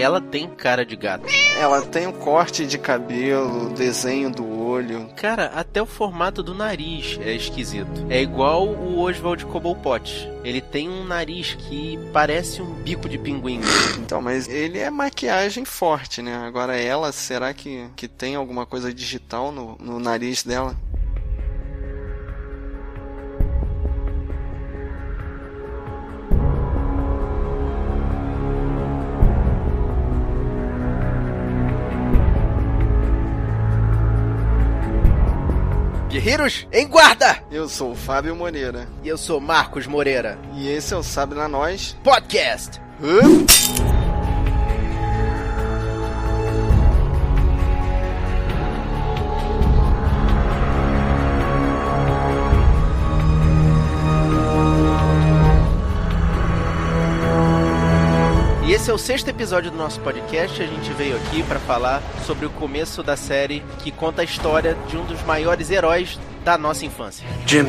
ela tem cara de gato. Ela tem o corte de cabelo, o desenho do olho. Cara, até o formato do nariz é esquisito. É igual o Oswald Cobblepot. Ele tem um nariz que parece um bico de pinguim. Então, mas ele é maquiagem forte, né? Agora ela, será que, que tem alguma coisa digital no, no nariz dela? Guerreiros, em guarda! Eu sou o Fábio Moreira. E eu sou Marcos Moreira. E esse é o Sabe na Nós Podcast. E esse é o sexto episódio do nosso podcast. A gente veio aqui para falar sobre o começo da série que conta a história de um dos maiores heróis da nossa infância. Jim,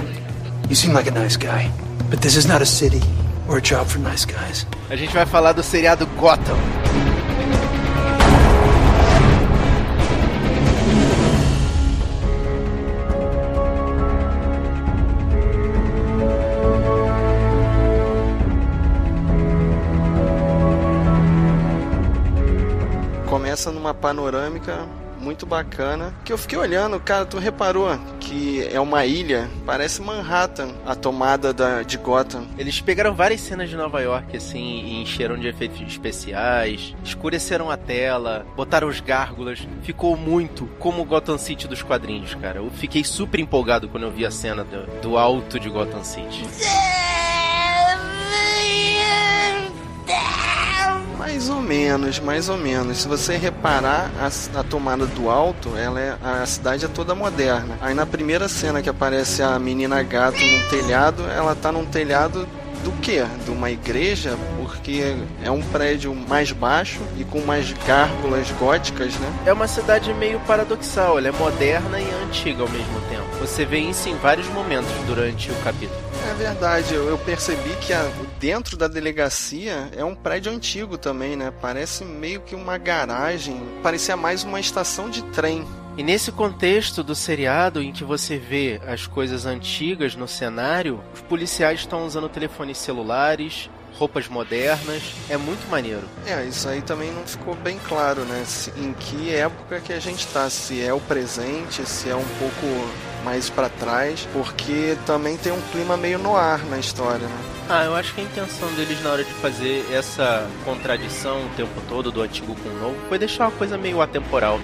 you seem like a nice guy, but this is not a city or a job for nice guys. A gente vai falar do seriado Gotham. Começa numa panorâmica muito bacana. Que eu fiquei olhando, cara, tu reparou que é uma ilha, parece Manhattan, a tomada da, de Gotham. Eles pegaram várias cenas de Nova York, assim, e encheram de efeitos especiais, escureceram a tela, botaram os gárgulas. Ficou muito como o Gotham City dos quadrinhos, cara. Eu fiquei super empolgado quando eu vi a cena do, do alto de Gotham City. Mais ou menos, mais ou menos. Se você reparar, a, a, tomada do alto, ela é, a cidade é toda moderna. Aí na primeira cena que aparece a menina gato no telhado, ela tá num telhado do que? De uma igreja, porque é um prédio mais baixo e com mais gárgulas góticas, né? É uma cidade meio paradoxal, ela é moderna e antiga ao mesmo tempo. Você vê isso em vários momentos durante o capítulo. É verdade, eu, eu percebi que a, dentro da delegacia é um prédio antigo também, né? Parece meio que uma garagem, parecia mais uma estação de trem. E nesse contexto do seriado em que você vê as coisas antigas no cenário, os policiais estão usando telefones celulares, roupas modernas, é muito maneiro. É, isso aí também não ficou bem claro, né? Se, em que época que a gente tá, se é o presente, se é um pouco mais para trás, porque também tem um clima meio no ar na história, né? Ah, eu acho que a intenção deles na hora de fazer essa contradição o tempo todo do antigo com o novo foi deixar uma coisa meio atemporal.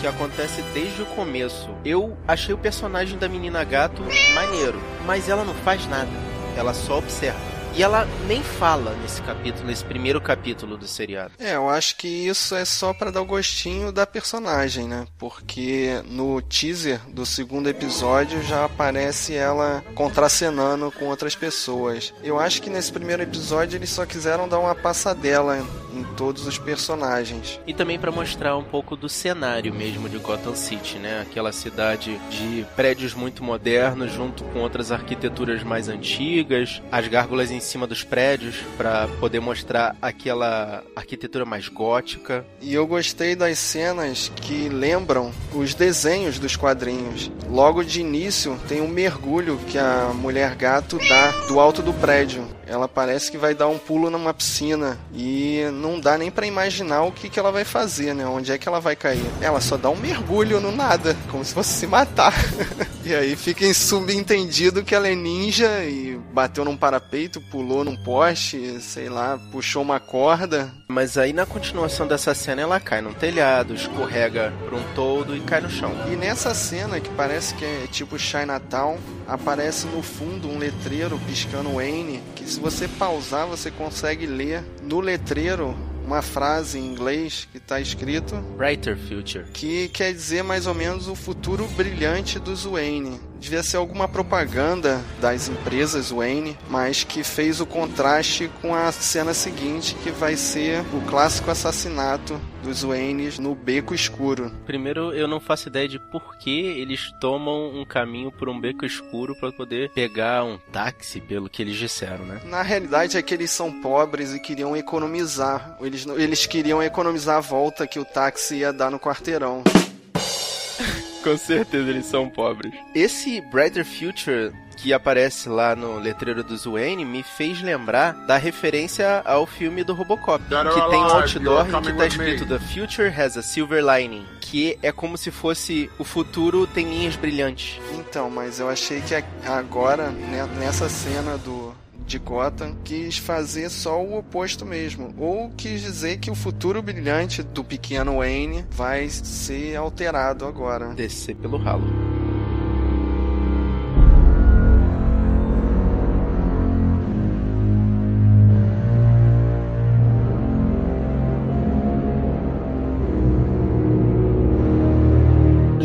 Que acontece desde o começo. Eu achei o personagem da menina gato maneiro, mas ela não faz nada. Ela só observa. E ela nem fala nesse capítulo, nesse primeiro capítulo do seriado. É, eu acho que isso é só para dar o gostinho da personagem, né? Porque no teaser do segundo episódio já aparece ela contracenando com outras pessoas. Eu acho que nesse primeiro episódio eles só quiseram dar uma passadela em todos os personagens. E também para mostrar um pouco do cenário mesmo de Gotham City, né? Aquela cidade de prédios muito modernos junto com outras arquiteturas mais antigas, as gárgulas em cima dos prédios para poder mostrar aquela arquitetura mais gótica. E eu gostei das cenas que lembram os desenhos dos quadrinhos. Logo de início tem um mergulho que a mulher gato dá do alto do prédio. Ela parece que vai dar um pulo numa piscina e não dá nem para imaginar o que, que ela vai fazer, né? Onde é que ela vai cair? Ela só dá um mergulho no nada, como se fosse se matar. e aí fica subentendido que ela é ninja e bateu num parapeito, pulou num poste, sei lá, puxou uma corda. Mas aí na continuação dessa cena ela cai num telhado, escorrega por um todo e cai no chão. E nessa cena que parece que é tipo Chinatown, aparece no fundo um letreiro piscando Wayne, que se você pausar você consegue ler no letreiro uma frase em inglês que está escrito Brighter Future, que quer dizer mais ou menos o futuro brilhante dos Wayne. devia ser alguma propaganda das empresas Wayne, mas que fez o contraste com a cena seguinte, que vai ser o clássico assassinato dos Waynes no beco escuro. Primeiro, eu não faço ideia de por que eles tomam um caminho por um beco escuro para poder pegar um táxi, pelo que eles disseram, né? Na realidade é que eles são pobres e queriam economizar. Eles, eles queriam economizar a volta que o táxi ia dar no quarteirão. Com certeza eles são pobres. Esse Brighter Future que aparece lá no letreiro do Wayne me fez lembrar da referência ao filme do Robocop, que tem um outdoor em que tá escrito The Future has a silver lining, que é como se fosse o futuro tem linhas brilhantes. Então, mas eu achei que agora, né, nessa cena do de Gotham quis fazer só o oposto mesmo, ou quis dizer que o futuro brilhante do pequeno Wayne vai ser alterado agora. Descer pelo ralo.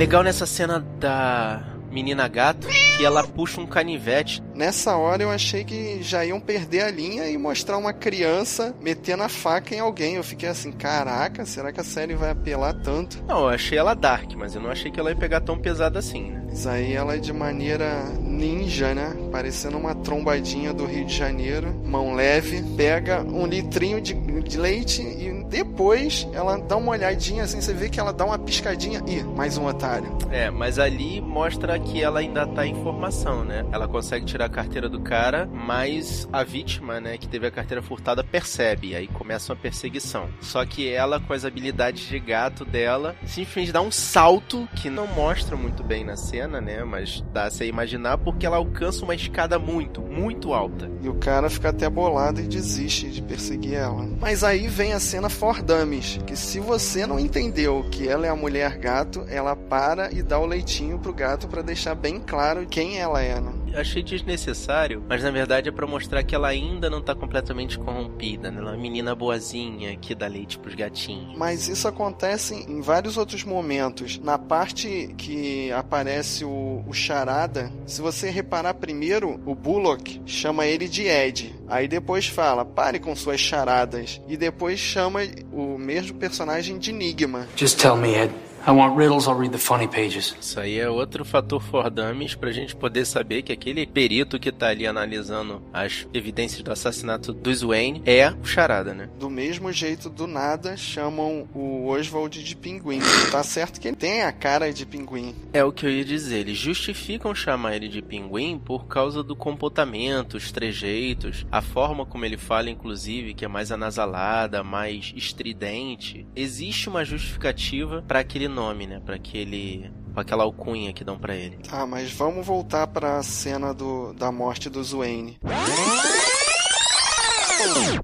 Legal nessa cena da menina gato que ela puxa um canivete. Nessa hora eu achei que já iam perder a linha e mostrar uma criança metendo a faca em alguém. Eu fiquei assim, caraca, será que a série vai apelar tanto? Não, eu achei ela dark, mas eu não achei que ela ia pegar tão pesada assim, né? Mas aí ela é de maneira ninja, né? Parecendo uma trombadinha do Rio de Janeiro, mão leve, pega um litrinho de, de leite e depois ela dá uma olhadinha assim, você vê que ela dá uma piscadinha. Ih, mais um otário. É, mas ali mostra que ela ainda tá em formação, né? Ela consegue tirar a carteira do cara, mas a vítima, né, que teve a carteira furtada, percebe. Aí começa uma perseguição. Só que ela, com as habilidades de gato dela, simplesmente dá um salto que não mostra muito bem na cena, né? Mas dá-se a imaginar porque ela alcança uma escada muito, muito alta. E o cara fica até bolado e desiste de perseguir ela. Mas aí vem a cena for dummies, que se você não entendeu que ela é a mulher gato, ela para e dá o leitinho pro gato para deixar bem claro quem ela é, né? Achei desnecessário, mas na verdade é para mostrar que ela ainda não tá completamente corrompida, né? Ela é uma menina boazinha que dá leite pros gatinhos. Mas isso acontece em vários outros momentos. Na parte que aparece o, o Charada, se você reparar primeiro, o Bullock chama ele de Ed. Aí depois fala, pare com suas charadas. E depois chama o mesmo personagem de Enigma. Just tell me, Ed. I want riddles, I'll read the funny pages. Isso aí é outro fator for dummies pra gente poder saber que aquele perito que tá ali analisando as evidências do assassinato do Wayne é o charada, né? Do mesmo jeito, do nada, chamam o Oswald de pinguim. Tá certo que ele tem a cara de pinguim. É o que eu ia dizer. Eles justificam chamar ele de pinguim por causa do comportamento, os trejeitos, a forma como ele fala, inclusive, que é mais anasalada, mais estridente. Existe uma justificativa para aquele nome, né? Para aquele com aquela alcunha que dão para ele. Tá, mas vamos voltar para a cena do, da morte do Wayne.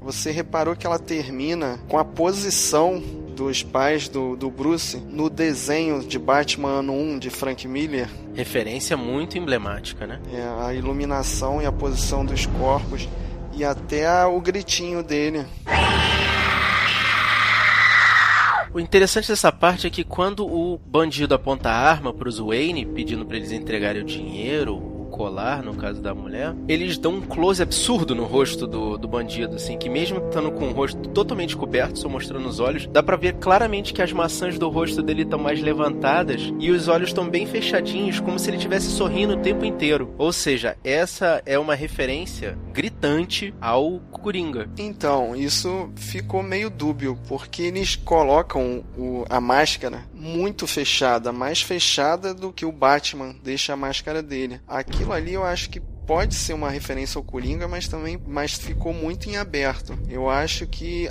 Você reparou que ela termina com a posição dos pais do, do Bruce no desenho de Batman ano 1 de Frank Miller? Referência muito emblemática, né? É, a iluminação e a posição dos corpos e até o gritinho dele. O interessante dessa parte é que quando o bandido aponta a arma para os Wayne, pedindo para eles entregarem o dinheiro, colar, no caso da mulher, eles dão um close absurdo no rosto do, do bandido, assim, que mesmo estando com o rosto totalmente coberto, só mostrando os olhos, dá para ver claramente que as maçãs do rosto dele estão mais levantadas e os olhos estão bem fechadinhos, como se ele estivesse sorrindo o tempo inteiro. Ou seja, essa é uma referência gritante ao Coringa. Então, isso ficou meio dúbio, porque eles colocam o, a máscara muito fechada, mais fechada do que o Batman deixa a máscara dele. Aquilo ali eu acho que pode ser uma referência ao Coringa, mas também mas ficou muito em aberto. Eu acho que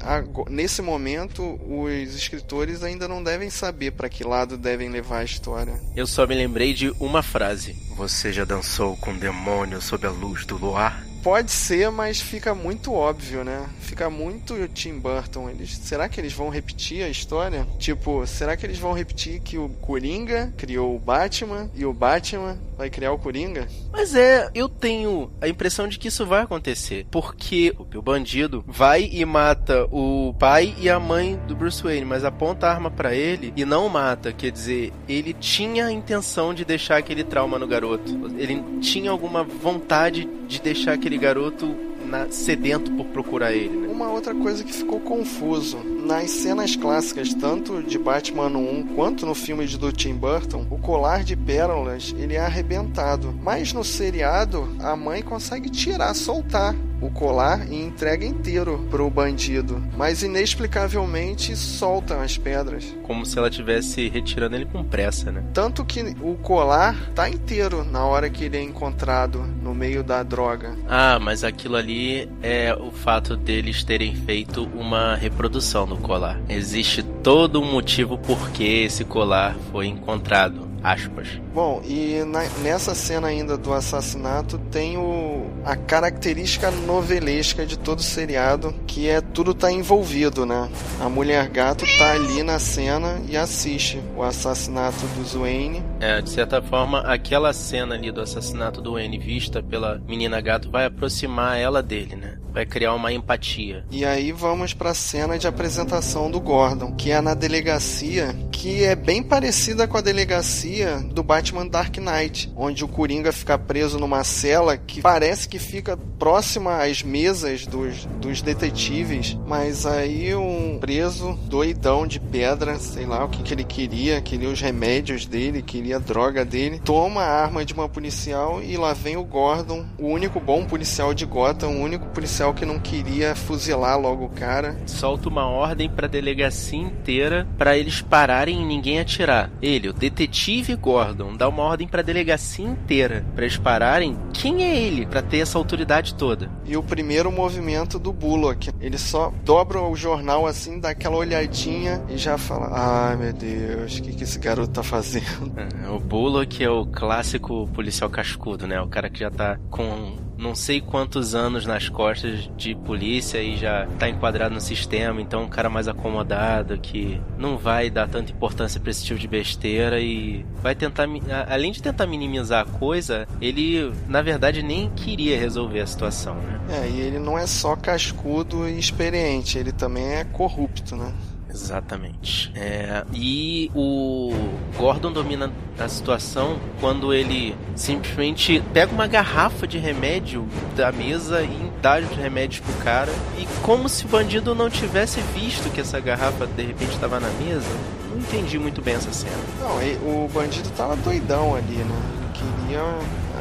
nesse momento os escritores ainda não devem saber para que lado devem levar a história. Eu só me lembrei de uma frase: Você já dançou com demônio sob a luz do luar? Pode ser, mas fica muito óbvio, né? Fica muito Tim Burton. Eles, será que eles vão repetir a história? Tipo, será que eles vão repetir que o Coringa criou o Batman e o Batman vai criar o Coringa? Mas é, eu tenho a impressão de que isso vai acontecer. Porque o bandido vai e mata o pai e a mãe do Bruce Wayne, mas aponta a arma para ele e não mata. Quer dizer, ele tinha a intenção de deixar aquele trauma no garoto. Ele tinha alguma vontade de deixar aquele garoto na, sedento por procurar ele. Né? Uma outra coisa que ficou confuso. Nas cenas clássicas, tanto de Batman 1 quanto no filme de do Tim Burton, o colar de pérolas ele é arrebentado. Mas no seriado, a mãe consegue tirar, soltar o colar e entrega inteiro pro bandido, mas inexplicavelmente soltam as pedras. Como se ela estivesse retirando ele com pressa, né? Tanto que o colar tá inteiro na hora que ele é encontrado no meio da droga. Ah, mas aquilo ali é o fato deles terem feito uma reprodução do colar. Existe todo um motivo por que esse colar foi encontrado aspas. Bom, e na, nessa cena ainda do assassinato tem o, a característica novelesca de todo o seriado, que é tudo tá envolvido, né? A mulher gato tá ali na cena e assiste o assassinato do Wayne. É, de certa forma, aquela cena ali do assassinato do Wayne vista pela menina gato vai aproximar ela dele, né? Vai criar uma empatia. E aí vamos para a cena de apresentação do Gordon, que é na delegacia, que é bem parecida com a delegacia do Batman Dark Knight, onde o Coringa fica preso numa cela que parece que fica próxima às mesas dos, dos detetives, mas aí um preso doidão de pedra, sei lá o que, que ele queria, queria os remédios dele, queria a droga dele, toma a arma de uma policial e lá vem o Gordon, o único bom policial de Gotham, o único policial policial que não queria fuzilar logo o cara. Solta uma ordem pra delegacia inteira para eles pararem e ninguém atirar. Ele, o detetive Gordon, dá uma ordem pra delegacia inteira para eles pararem. Quem é ele para ter essa autoridade toda? E o primeiro movimento do Bullock, ele só dobra o jornal assim, dá aquela olhadinha e já fala: "Ai, meu Deus, o que que esse garoto tá fazendo?" É, o Bullock é o clássico policial cascudo, né? O cara que já tá com não sei quantos anos nas costas de polícia e já tá enquadrado no sistema, então um cara mais acomodado que não vai dar tanta importância para esse tipo de besteira e vai tentar, além de tentar minimizar a coisa, ele na verdade nem queria resolver a situação, né? É, e ele não é só cascudo e experiente, ele também é corrupto, né? Exatamente. É, e o Gordon domina a situação quando ele simplesmente pega uma garrafa de remédio da mesa e dá os remédios pro cara. E como se o bandido não tivesse visto que essa garrafa de repente estava na mesa. Não entendi muito bem essa cena. Não, o bandido tava doidão ali, né? Queria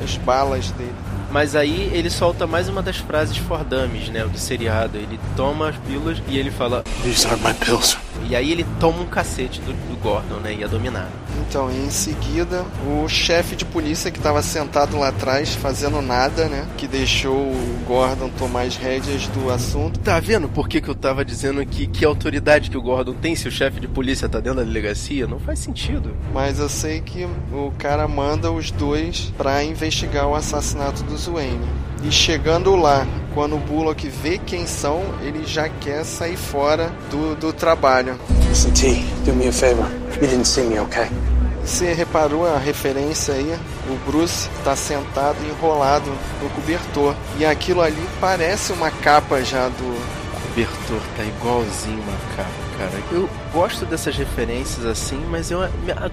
as balas dele. Mas aí ele solta mais uma das frases Fordames, né? Do seriado. Ele toma as pílulas e ele fala: These are my pills. E aí ele toma um cacete do, do Gordon, né? Ia dominar. Então, em seguida, o chefe de polícia que estava sentado lá atrás, fazendo nada, né? Que deixou o Gordon tomar as rédeas do assunto. Tá vendo por que, que eu tava dizendo que que autoridade que o Gordon tem se o chefe de polícia tá dentro da delegacia? Não faz sentido. Mas eu sei que o cara manda os dois para investigar o assassinato do Wayne. E chegando lá, quando o Bullock vê quem são, ele já quer sair fora do, do trabalho. Listen, T, do me a favor. You didn't see me, okay? Você reparou a referência aí? O Bruce está sentado enrolado no cobertor. E aquilo ali parece uma capa já do. O cobertor tá igualzinho uma capa cara. Eu gosto dessas referências assim, mas eu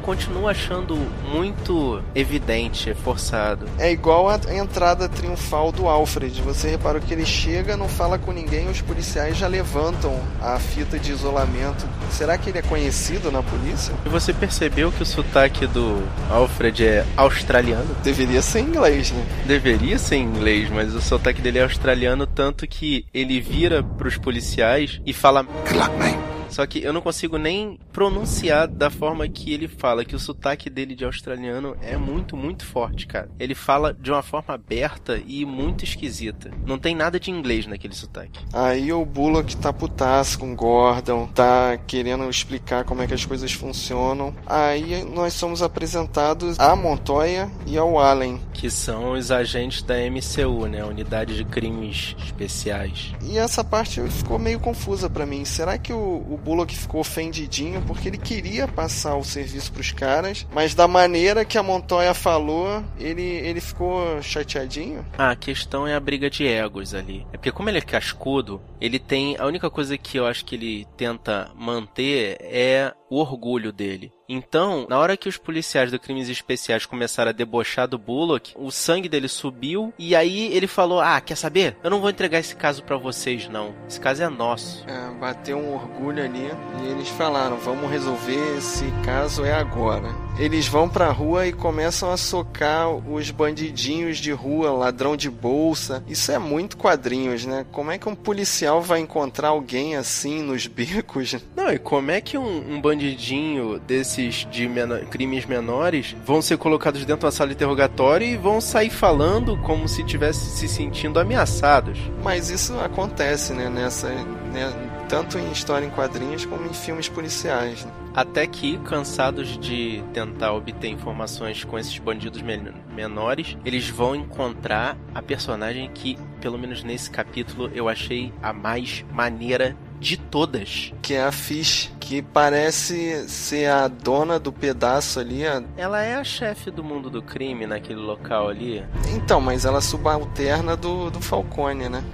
continuo achando muito evidente, forçado. É igual a entrada triunfal do Alfred. Você reparou que ele chega, não fala com ninguém, os policiais já levantam a fita de isolamento. Será que ele é conhecido na polícia? E você percebeu que o sotaque do Alfred é australiano? Deveria ser inglês, né? Deveria ser inglês, mas o sotaque dele é australiano, tanto que ele vira pros policiais e fala: Good luck, mate. Só que eu não consigo nem pronunciar da forma que ele fala, que o sotaque dele de australiano é muito, muito forte, cara. Ele fala de uma forma aberta e muito esquisita. Não tem nada de inglês naquele sotaque. Aí o Bullock tá putaço com o Gordon, tá querendo explicar como é que as coisas funcionam. Aí nós somos apresentados a Montoya e ao Allen. Que são os agentes da MCU, né? Unidade de Crimes Especiais. E essa parte ficou meio confusa para mim. Será que o, o Bullock ficou ofendidinho porque ele queria passar o serviço pros caras, mas da maneira que a Montoya falou, ele, ele ficou chateadinho? Ah, a questão é a briga de egos ali. É porque como ele é cascudo, ele tem... A única coisa que eu acho que ele tenta manter é o orgulho dele. Então, na hora que os policiais do Crimes Especiais começaram a debochar do Bullock, o sangue dele subiu e aí ele falou: Ah, quer saber? Eu não vou entregar esse caso para vocês, não. Esse caso é nosso. É, bateu um orgulho ali e eles falaram: Vamos resolver esse caso é agora. Eles vão pra rua e começam a socar os bandidinhos de rua, ladrão de bolsa. Isso é muito quadrinhos, né? Como é que um policial vai encontrar alguém assim nos becos? Não, e como é que um, um bandidinho desses de menor, crimes menores vão ser colocados dentro da sala de interrogatório e vão sair falando como se tivesse se sentindo ameaçados? Mas isso acontece, né? Nessa, né? Tanto em história em quadrinhos como em filmes policiais. Né? Até que, cansados de tentar obter informações com esses bandidos men menores, eles vão encontrar a personagem que, pelo menos nesse capítulo, eu achei a mais maneira de todas. Que é a Fish, que parece ser a dona do pedaço ali. A... Ela é a chefe do mundo do crime naquele local ali. Então, mas ela é subalterna do, do Falcone, né?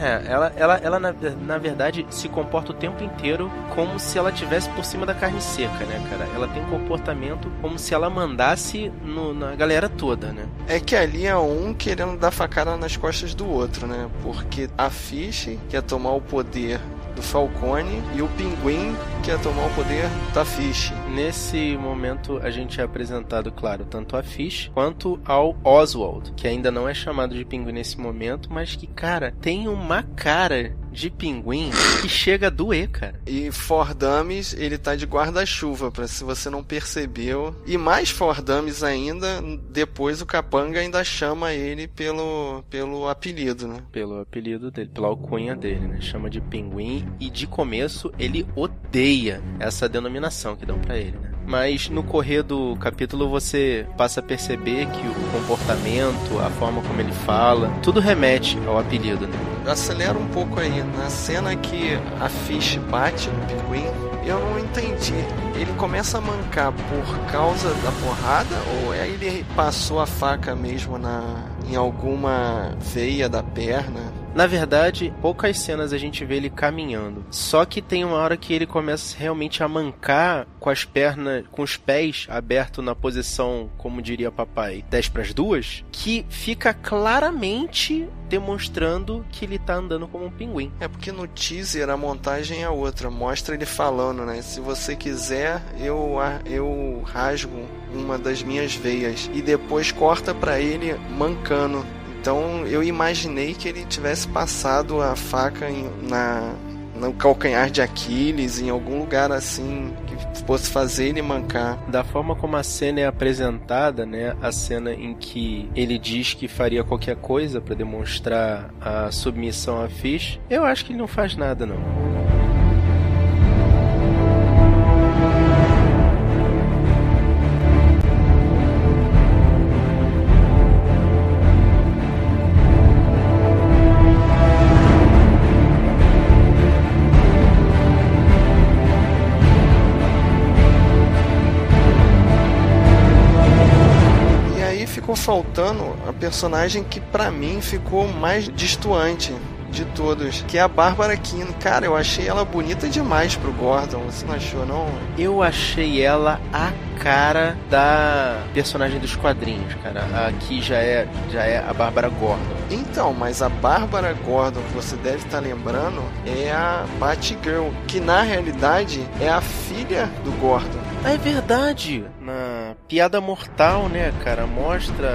É, ela, ela, ela na, na verdade se comporta o tempo inteiro como se ela tivesse por cima da carne seca, né, cara? Ela tem um comportamento como se ela mandasse no, na galera toda, né? É que ali é um querendo dar facada nas costas do outro, né? Porque a Fish quer tomar o poder do Falcone e o Pinguim quer tomar o poder da Fish. Nesse momento a gente é apresentado, claro, tanto a Fish quanto ao Oswald, que ainda não é chamado de Pinguim nesse momento, mas que, cara, tem uma cara de pinguim que chega a doer, cara. E Fordames, ele tá de guarda-chuva, para se você não percebeu. E mais Fordames ainda, depois o Capanga ainda chama ele pelo, pelo apelido, né? Pelo apelido dele, pela alcunha dele, né? Chama de pinguim e de começo ele odeia essa denominação que dão para ele, né? Mas no correr do capítulo você passa a perceber que o comportamento, a forma como ele fala, tudo remete ao apelido, né? Acelera um pouco aí. Na cena que a Fish bate no pinguim, eu não entendi. Ele começa a mancar por causa da porrada ou é ele passou a faca mesmo na em alguma veia da perna? Na verdade, poucas cenas a gente vê ele caminhando. Só que tem uma hora que ele começa realmente a mancar com as pernas, com os pés abertos na posição, como diria papai, 10 para as duas, que fica claramente demonstrando que ele tá andando como um pinguim. É porque no teaser a montagem é outra, mostra ele falando, né? Se você quiser, eu eu rasgo uma das minhas veias e depois corta para ele mancando então eu imaginei que ele tivesse passado a faca em, na, no calcanhar de Aquiles, em algum lugar assim que fosse fazer ele mancar. Da forma como a cena é apresentada, né, a cena em que ele diz que faria qualquer coisa para demonstrar a submissão a Fish, eu acho que ele não faz nada não. Faltando a personagem que para mim ficou mais distoante de todos, que é a Bárbara Keane. Cara, eu achei ela bonita demais pro Gordon, você não achou não? Eu achei ela a cara da personagem dos quadrinhos, cara. Aqui já é já é a Bárbara Gordon. Então, mas a Bárbara Gordon que você deve estar lembrando é a Batgirl, que na realidade é a filha do Gordon. É verdade. Piada Mortal, né, cara, mostra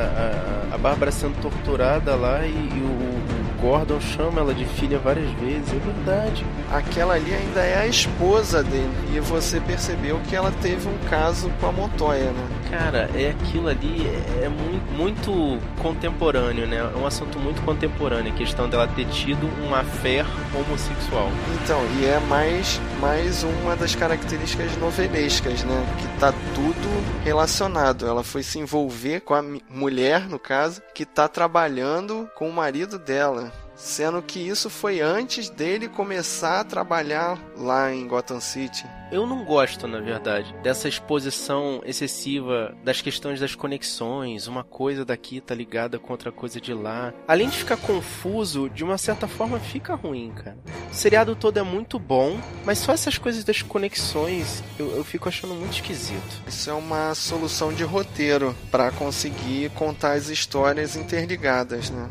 a, a Bárbara sendo torturada lá e, e o Gordon chama ela de filha várias vezes, é verdade. Aquela ali ainda é a esposa dele. E você percebeu que ela teve um caso com a Montoya, né? Cara, é aquilo ali, é, é muito, muito contemporâneo, né? É um assunto muito contemporâneo, a questão dela ter tido uma fé homossexual. Então, e é mais, mais uma das características novelescas, né? Que tá tudo relacionado. Ela foi se envolver com a mulher, no caso, que tá trabalhando com o marido dela. Sendo que isso foi antes dele começar a trabalhar lá em Gotham City. Eu não gosto, na verdade, dessa exposição excessiva das questões das conexões. Uma coisa daqui tá ligada com outra coisa de lá. Além de ficar confuso, de uma certa forma fica ruim, cara. O seriado todo é muito bom, mas só essas coisas das conexões eu, eu fico achando muito esquisito. Isso é uma solução de roteiro para conseguir contar as histórias interligadas, né?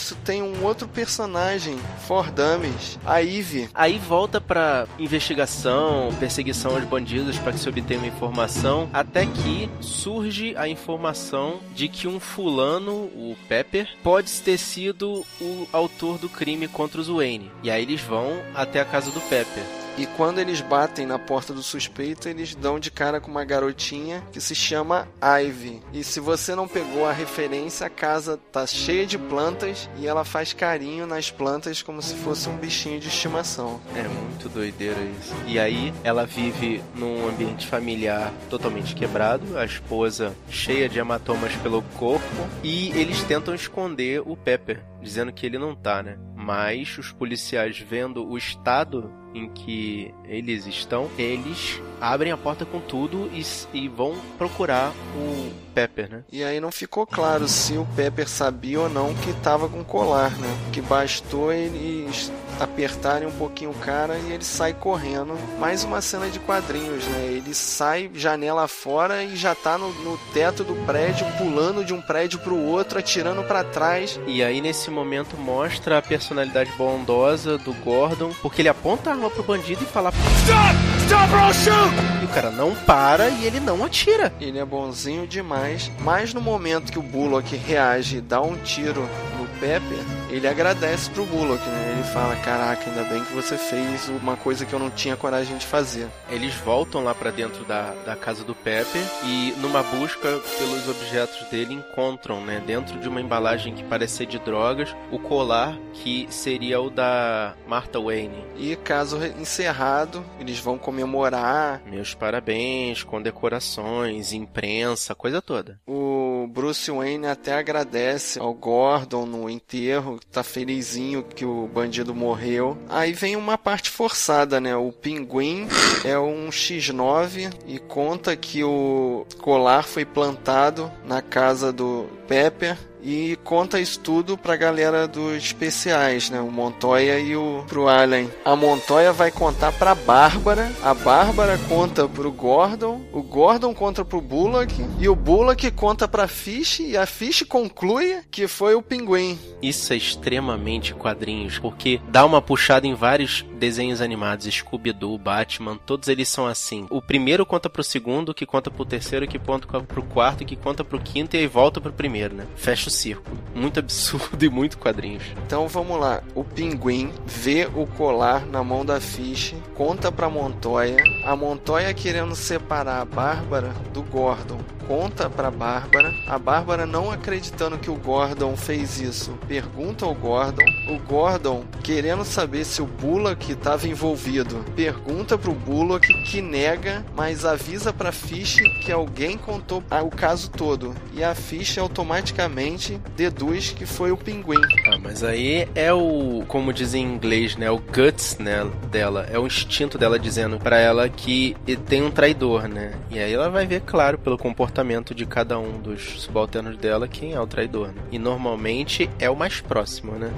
Disso, tem um outro personagem, For Dummies, a Eve. Aí volta pra investigação, perseguição aos bandidos para que se obtenha uma informação, até que surge a informação de que um fulano, o Pepper, pode ter sido o autor do crime contra os Wayne. E aí eles vão até a casa do Pepper. E quando eles batem na porta do suspeito, eles dão de cara com uma garotinha que se chama Ivy. E se você não pegou a referência, a casa tá cheia de plantas e ela faz carinho nas plantas como se fosse um bichinho de estimação. É muito doideira isso. E aí ela vive num ambiente familiar totalmente quebrado, a esposa cheia de hematomas pelo corpo e eles tentam esconder o Pepper, dizendo que ele não tá, né? Mas os policiais vendo o estado em que eles estão, eles abrem a porta com tudo e, e, vão procurar o Pepper, né? E aí não ficou claro se o Pepper sabia ou não que estava com colar, né? Que bastou eles apertarem um pouquinho o cara e ele sai correndo. Mais uma cena de quadrinhos, né? Ele sai janela fora e já tá no, no teto do prédio, pulando de um prédio pro outro, atirando para trás. E aí nesse momento mostra a personalidade bondosa do Gordon, porque ele aponta a arma pro bandido e fala: Stop! Stop or shoot! E o cara não para e ele não atira. Ele é bonzinho demais, mas no momento que o Bullock reage e dá um tiro no Pepper, ele agradece pro Bullock, né? Ele fala: Caraca, ainda bem que você fez uma coisa que eu não tinha coragem de fazer. Eles voltam lá para dentro da, da casa do Pepper e, numa busca pelos objetos dele, encontram, né, dentro de uma embalagem que parece ser de drogas, o colar que seria o da Martha Wayne. E caso encerrado, eles vão comemorar. Meus parabéns, com decorações, imprensa, coisa toda. O Bruce Wayne até agradece ao Gordon no enterro, tá felizinho que o bandido morreu. Aí vem uma parte forçada, né? O pinguim é um X9 e conta que o colar foi plantado na casa do Pepper e conta isso tudo pra galera dos especiais, né? O Montoya e o pro Allen. A Montoya vai contar pra Bárbara, a Bárbara conta pro Gordon, o Gordon conta pro Bullock e o Bullock conta pra Fish e a Fish conclui que foi o Pinguim. Isso é extremamente quadrinhos, porque dá uma puxada em vários desenhos animados, Scooby-Doo, Batman, todos eles são assim. O primeiro conta pro segundo, que conta pro terceiro, que conta pro quarto, que conta pro quinto e aí volta pro primeiro, né? Fecha o círculo. Muito absurdo e muito quadrinhos. Então vamos lá. O pinguim vê o colar na mão da Fish, conta pra Montoya. A Montoya querendo separar a Bárbara do Gordon conta pra Bárbara. A Bárbara, não acreditando que o Gordon fez isso, pergunta ao Gordon. O Gordon, querendo saber se o Bullock estava envolvido, pergunta pro Bullock, que nega, mas avisa pra Fish que alguém contou o caso todo. E a Fish automaticamente deduz que foi o pinguim. Ah, mas aí é o, como dizem em inglês, né? O guts né, dela. É o instinto dela dizendo para ela que tem um traidor, né? E aí ela vai ver, claro, pelo comportamento comportamento de cada um dos subalternos dela quem é o traidor. Né? E normalmente é o mais próximo, né?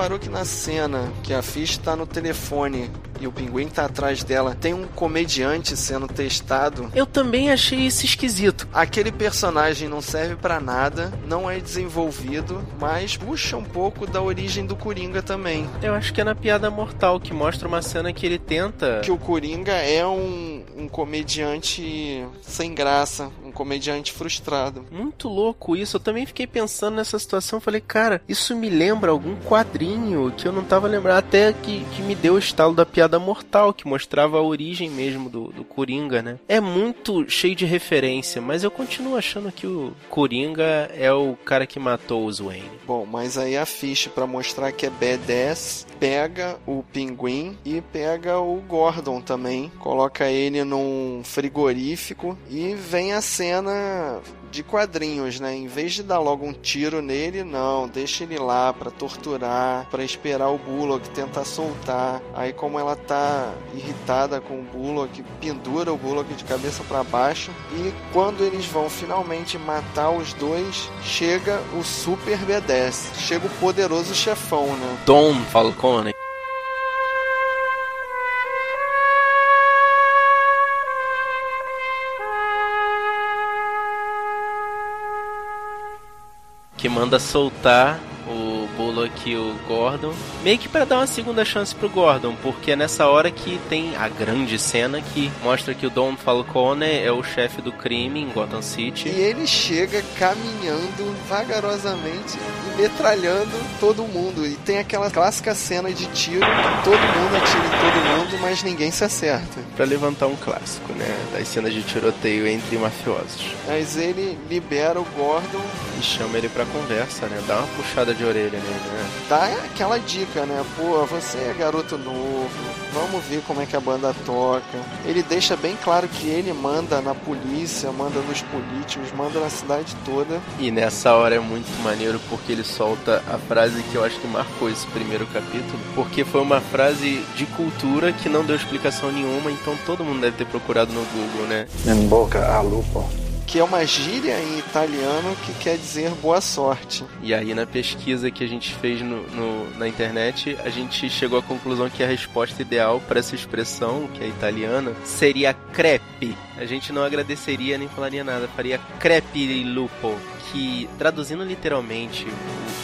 Reparou que na cena que a Fish tá no telefone e o pinguim tá atrás dela, tem um comediante sendo testado? Eu também achei isso esquisito. Aquele personagem não serve para nada, não é desenvolvido, mas puxa um pouco da origem do Coringa também. Eu acho que é na Piada Mortal que mostra uma cena que ele tenta. Que o Coringa é um, um comediante sem graça, um comediante frustrado. Muito louco isso. Eu também fiquei pensando nessa situação. Falei, cara, isso me lembra algum quadrinho que eu não tava lembrando. Até que, que me deu o estalo da piada mortal, que mostrava a origem mesmo do, do Coringa, né? É muito cheio de referência, mas eu continuo achando que o Coringa é o cara que matou o Wayne. Bom, mas aí a ficha para mostrar que é B10 pega o pinguim e pega o Gordon também, coloca ele num frigorífico e vem a cena de quadrinhos, né? Em vez de dar logo um tiro nele, não, deixa ele lá para torturar, para esperar o Bullock tentar soltar. Aí como ela tá irritada com o Bullock, pendura o Bullock de cabeça para baixo e quando eles vão finalmente matar os dois, chega o Super B10, chega o poderoso chefão, né? Dom Falcone. Manda soltar o e o Gordon, meio que para dar uma segunda chance pro Gordon, porque é nessa hora que tem a grande cena que mostra que o Don Falcone é o chefe do crime em Gotham City. E ele chega caminhando vagarosamente e metralhando todo mundo. E tem aquela clássica cena de tiro, todo mundo atira em todo mundo, mas ninguém se acerta. Para levantar um clássico, né, das cenas de tiroteio entre mafiosos. Mas ele libera o Gordon e chama ele para conversa, né? Dá uma puxada de orelha nele, né? Dá aquela dica, né? Pô, você é garoto novo, vamos ver como é que a banda toca. Ele deixa bem claro que ele manda na polícia, manda nos políticos, manda na cidade toda. E nessa hora é muito maneiro porque ele solta a frase que eu acho que marcou esse primeiro capítulo, porque foi uma frase de cultura que não deu explicação nenhuma, então todo mundo deve ter procurado no Google, né? In boca a lupo que é uma gíria em italiano que quer dizer boa sorte. E aí na pesquisa que a gente fez no, no, na internet, a gente chegou à conclusão que a resposta ideal para essa expressão, que é italiana, seria crepe. A gente não agradeceria nem falaria nada, faria crepe lupo, que traduzindo literalmente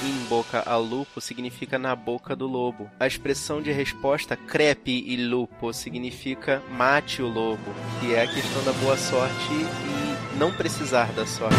in boca a lupo significa na boca do lobo. A expressão de resposta crepe e lupo significa mate o lobo, que é a questão da boa sorte e não precisar da sorte.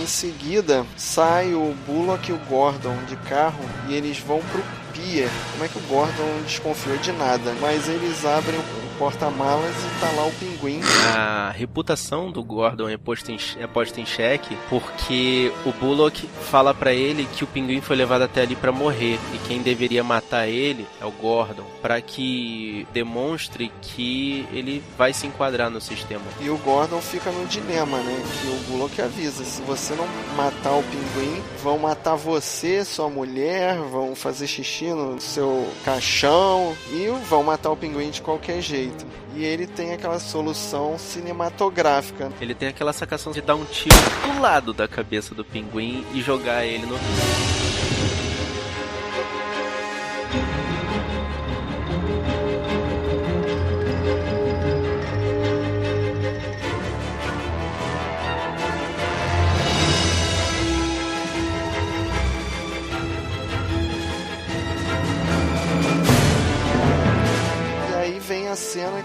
Em seguida, sai o Bullock e o Gordon de carro e eles vão pro Como é que o Gordon desconfiou de nada? Mas eles abrem o porta-malas e tá lá o pinguim. A reputação do Gordon é posta em, é posta em xeque porque o Bullock fala para ele que o pinguim foi levado até ali para morrer e quem deveria matar ele é o Gordon, para que demonstre que ele vai se enquadrar no sistema. E o Gordon fica no dilema, né? Que o Bullock avisa: se você não matar o pinguim, vão matar você, sua mulher, vão fazer xixi no seu caixão e vão matar o pinguim de qualquer jeito. E ele tem aquela solução cinematográfica. Ele tem aquela sacação de dar um tiro do lado da cabeça do pinguim e jogar ele no cena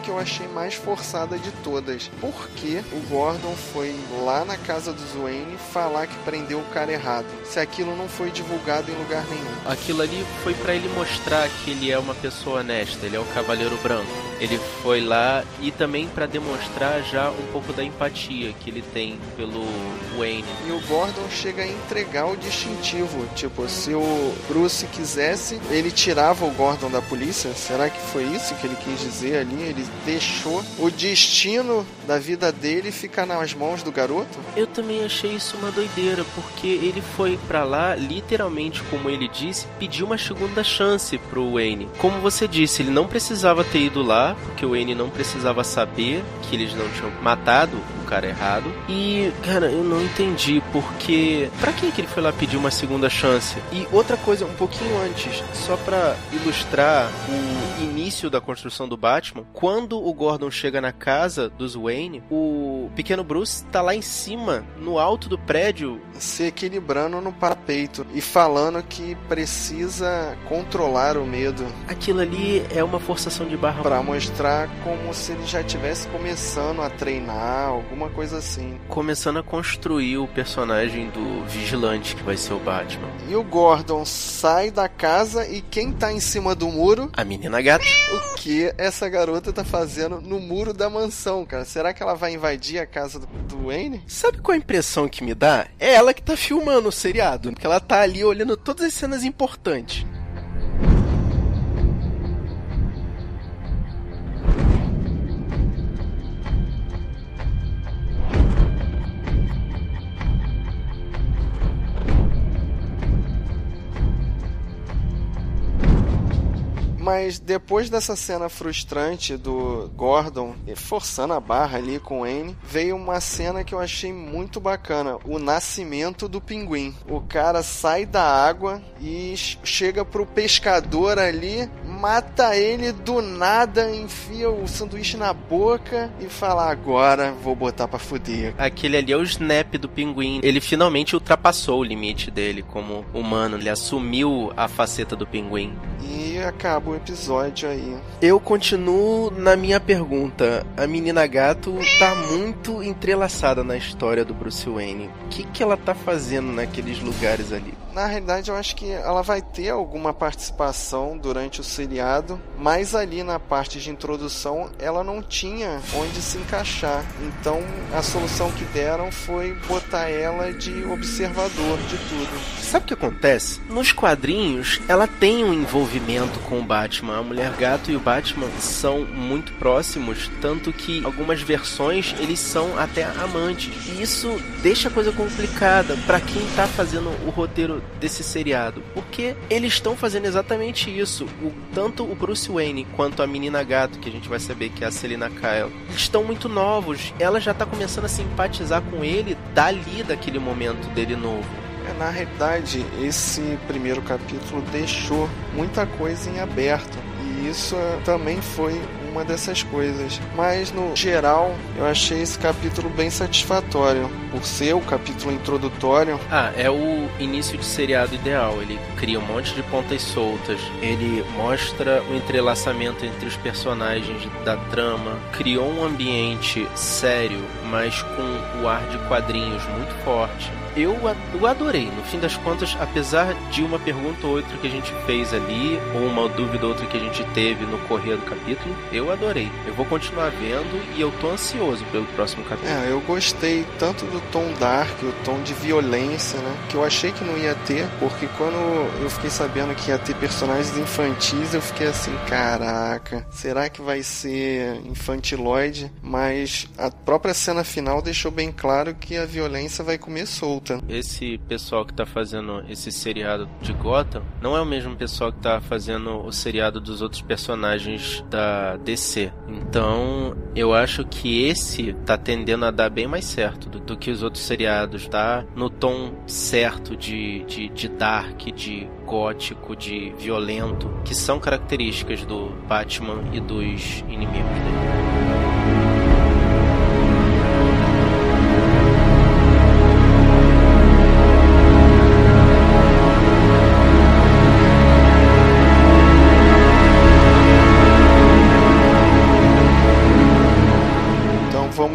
que eu achei mais forçada de todas. Porque o Gordon foi lá na casa do Wayne falar que prendeu o cara errado. Se aquilo não foi divulgado em lugar nenhum. Aquilo ali foi para ele mostrar que ele é uma pessoa honesta, ele é o cavaleiro branco. Ele foi lá e também para demonstrar já um pouco da empatia que ele tem pelo Wayne. E o Gordon chega a entregar o distintivo. Tipo, se o Bruce quisesse, ele tirava o Gordon da polícia. Será que foi isso que ele quis dizer ali, ele deixou o destino da vida dele ficar nas mãos do garoto? Eu também achei isso uma doideira, porque ele foi para lá, literalmente, como ele disse, pedir uma segunda chance pro Wayne. Como você disse, ele não precisava ter ido lá, porque o Wayne não precisava saber que eles não tinham matado cara errado. E, cara, eu não entendi, porque para que que ele foi lá pedir uma segunda chance? E outra coisa, um pouquinho antes, só para ilustrar o início da construção do Batman, quando o Gordon chega na casa dos Wayne, o pequeno Bruce tá lá em cima, no alto do prédio, se equilibrando no parapeito e falando que precisa controlar o medo aquilo ali é uma forçação de barra Pra mostrar como se ele já estivesse começando a treinar, alguma coisa assim. começando a construir o personagem do vigilante que vai ser o Batman. E o Gordon sai da casa e quem tá em cima do muro? A menina gata. O que essa garota tá fazendo no muro da mansão, cara? Será que ela vai invadir a casa do, do Wayne? Sabe qual a impressão que me dá? É ela que tá filmando o seriado, porque ela tá ali olhando todas as cenas importantes. Mas depois dessa cena frustrante do Gordon forçando a barra ali com o Wayne, veio uma cena que eu achei muito bacana: o nascimento do pinguim. O cara sai da água e chega pro pescador ali, mata ele do nada, enfia o sanduíche na boca e fala: Agora vou botar pra fuder. Aquele ali é o snap do pinguim. Ele finalmente ultrapassou o limite dele como humano. Ele assumiu a faceta do pinguim. E acaba o episódio aí. Eu continuo na minha pergunta. A menina gato tá muito entrelaçada na história do Bruce Wayne. O que, que ela tá fazendo naqueles lugares ali? Na realidade, eu acho que ela vai ter alguma participação durante o seriado, mas ali na parte de introdução ela não tinha onde se encaixar. Então a solução que deram foi botar ela de observador de tudo. Sabe o que acontece? Nos quadrinhos, ela tem um envolvimento com o Batman. A Mulher Gato e o Batman são muito próximos, tanto que algumas versões eles são até amantes. E isso deixa a coisa complicada para quem tá fazendo o roteiro desse seriado, porque eles estão fazendo exatamente isso. O, tanto o Bruce Wayne quanto a menina gato, que a gente vai saber que é a Selina Kyle, estão muito novos. Ela já tá começando a simpatizar com ele dali daquele momento dele novo. Na realidade, esse primeiro capítulo deixou muita coisa em aberto. E isso também foi uma dessas coisas. Mas no geral, eu achei esse capítulo bem satisfatório. Por ser o capítulo introdutório, Ah, é o início de seriado ideal. Ele cria um monte de pontas soltas. Ele mostra o entrelaçamento entre os personagens da trama. Criou um ambiente sério, mas com o ar de quadrinhos muito forte. Eu, eu adorei. No fim das contas, apesar de uma pergunta ou outra que a gente fez ali, ou uma dúvida ou outra que a gente teve no correr do capítulo, eu adorei. Eu vou continuar vendo e eu tô ansioso pelo próximo capítulo. É, eu gostei tanto do tom dark, o tom de violência, né? Que eu achei que não ia ter, porque quando eu fiquei sabendo que ia ter personagens infantis, eu fiquei assim, caraca, será que vai ser infantiloide? Mas a própria cena final deixou bem claro que a violência vai comer solta. esse pessoal que tá fazendo esse seriado de Gotham não é o mesmo pessoal que tá fazendo o seriado dos outros personagens da DC. Então, eu acho que esse tá tendendo a dar bem mais certo do, do que os outros seriados, tá? No tom certo de, de, de dark, de gótico, de violento, que são características do Batman e dos inimigos dele.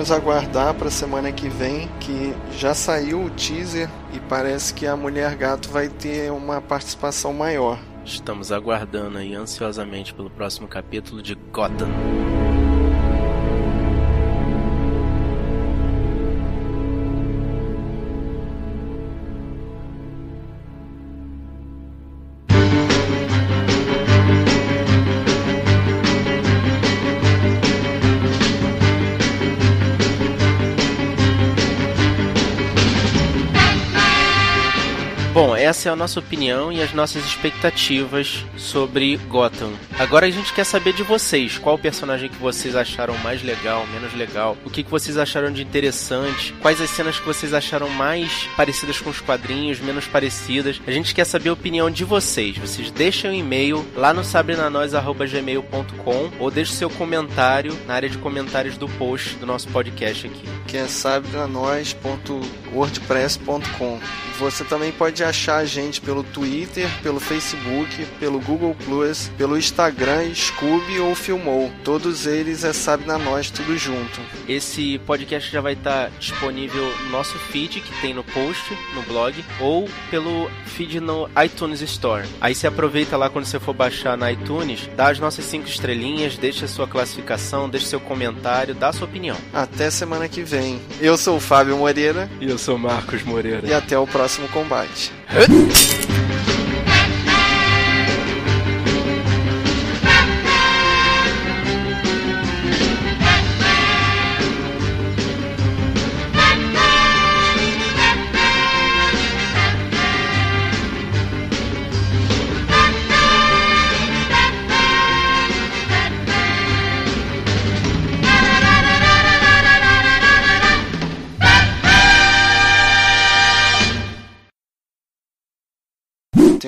Vamos aguardar para semana que vem, que já saiu o teaser e parece que a Mulher Gato vai ter uma participação maior. Estamos aguardando aí ansiosamente pelo próximo capítulo de Gotham. Bom, essa é a nossa opinião e as nossas expectativas sobre Gotham. Agora a gente quer saber de vocês, qual personagem que vocês acharam mais legal, menos legal, o que, que vocês acharam de interessante, quais as cenas que vocês acharam mais parecidas com os quadrinhos, menos parecidas. A gente quer saber a opinião de vocês. Vocês deixem um e-mail lá no sabrenanois.gmail.com ou deixe seu comentário na área de comentários do post do nosso podcast aqui. Que é sabrenanois.wordpress.com você também pode achar a gente pelo Twitter, pelo Facebook, pelo Google Plus, pelo Instagram, Scooby ou Filmou. Todos eles é Sabe na Nós, tudo junto. Esse podcast já vai estar disponível no nosso feed, que tem no post, no blog, ou pelo feed no iTunes Store. Aí você aproveita lá quando você for baixar na iTunes, dá as nossas cinco estrelinhas, deixa a sua classificação, deixa seu comentário, dá a sua opinião. Até semana que vem. Eu sou o Fábio Moreira. E eu sou o Marcos Moreira. E até o próximo próximo combate. Tem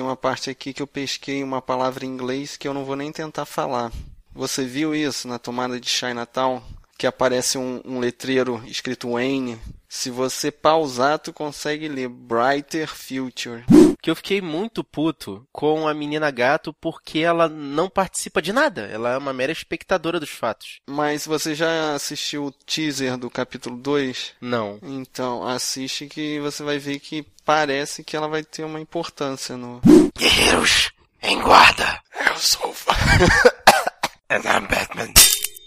uma parte aqui que eu pesquei uma palavra em inglês que eu não vou nem tentar falar. Você viu isso na tomada de Chinatown? Que aparece um, um letreiro escrito Wayne. Se você pausar, tu consegue ler Brighter Future. Que eu fiquei muito puto com a menina gato porque ela não participa de nada. Ela é uma mera espectadora dos fatos. Mas você já assistiu o teaser do capítulo 2? Não. Então, assiste que você vai ver que parece que ela vai ter uma importância no. Guerreiros, em guarda! Eu sou.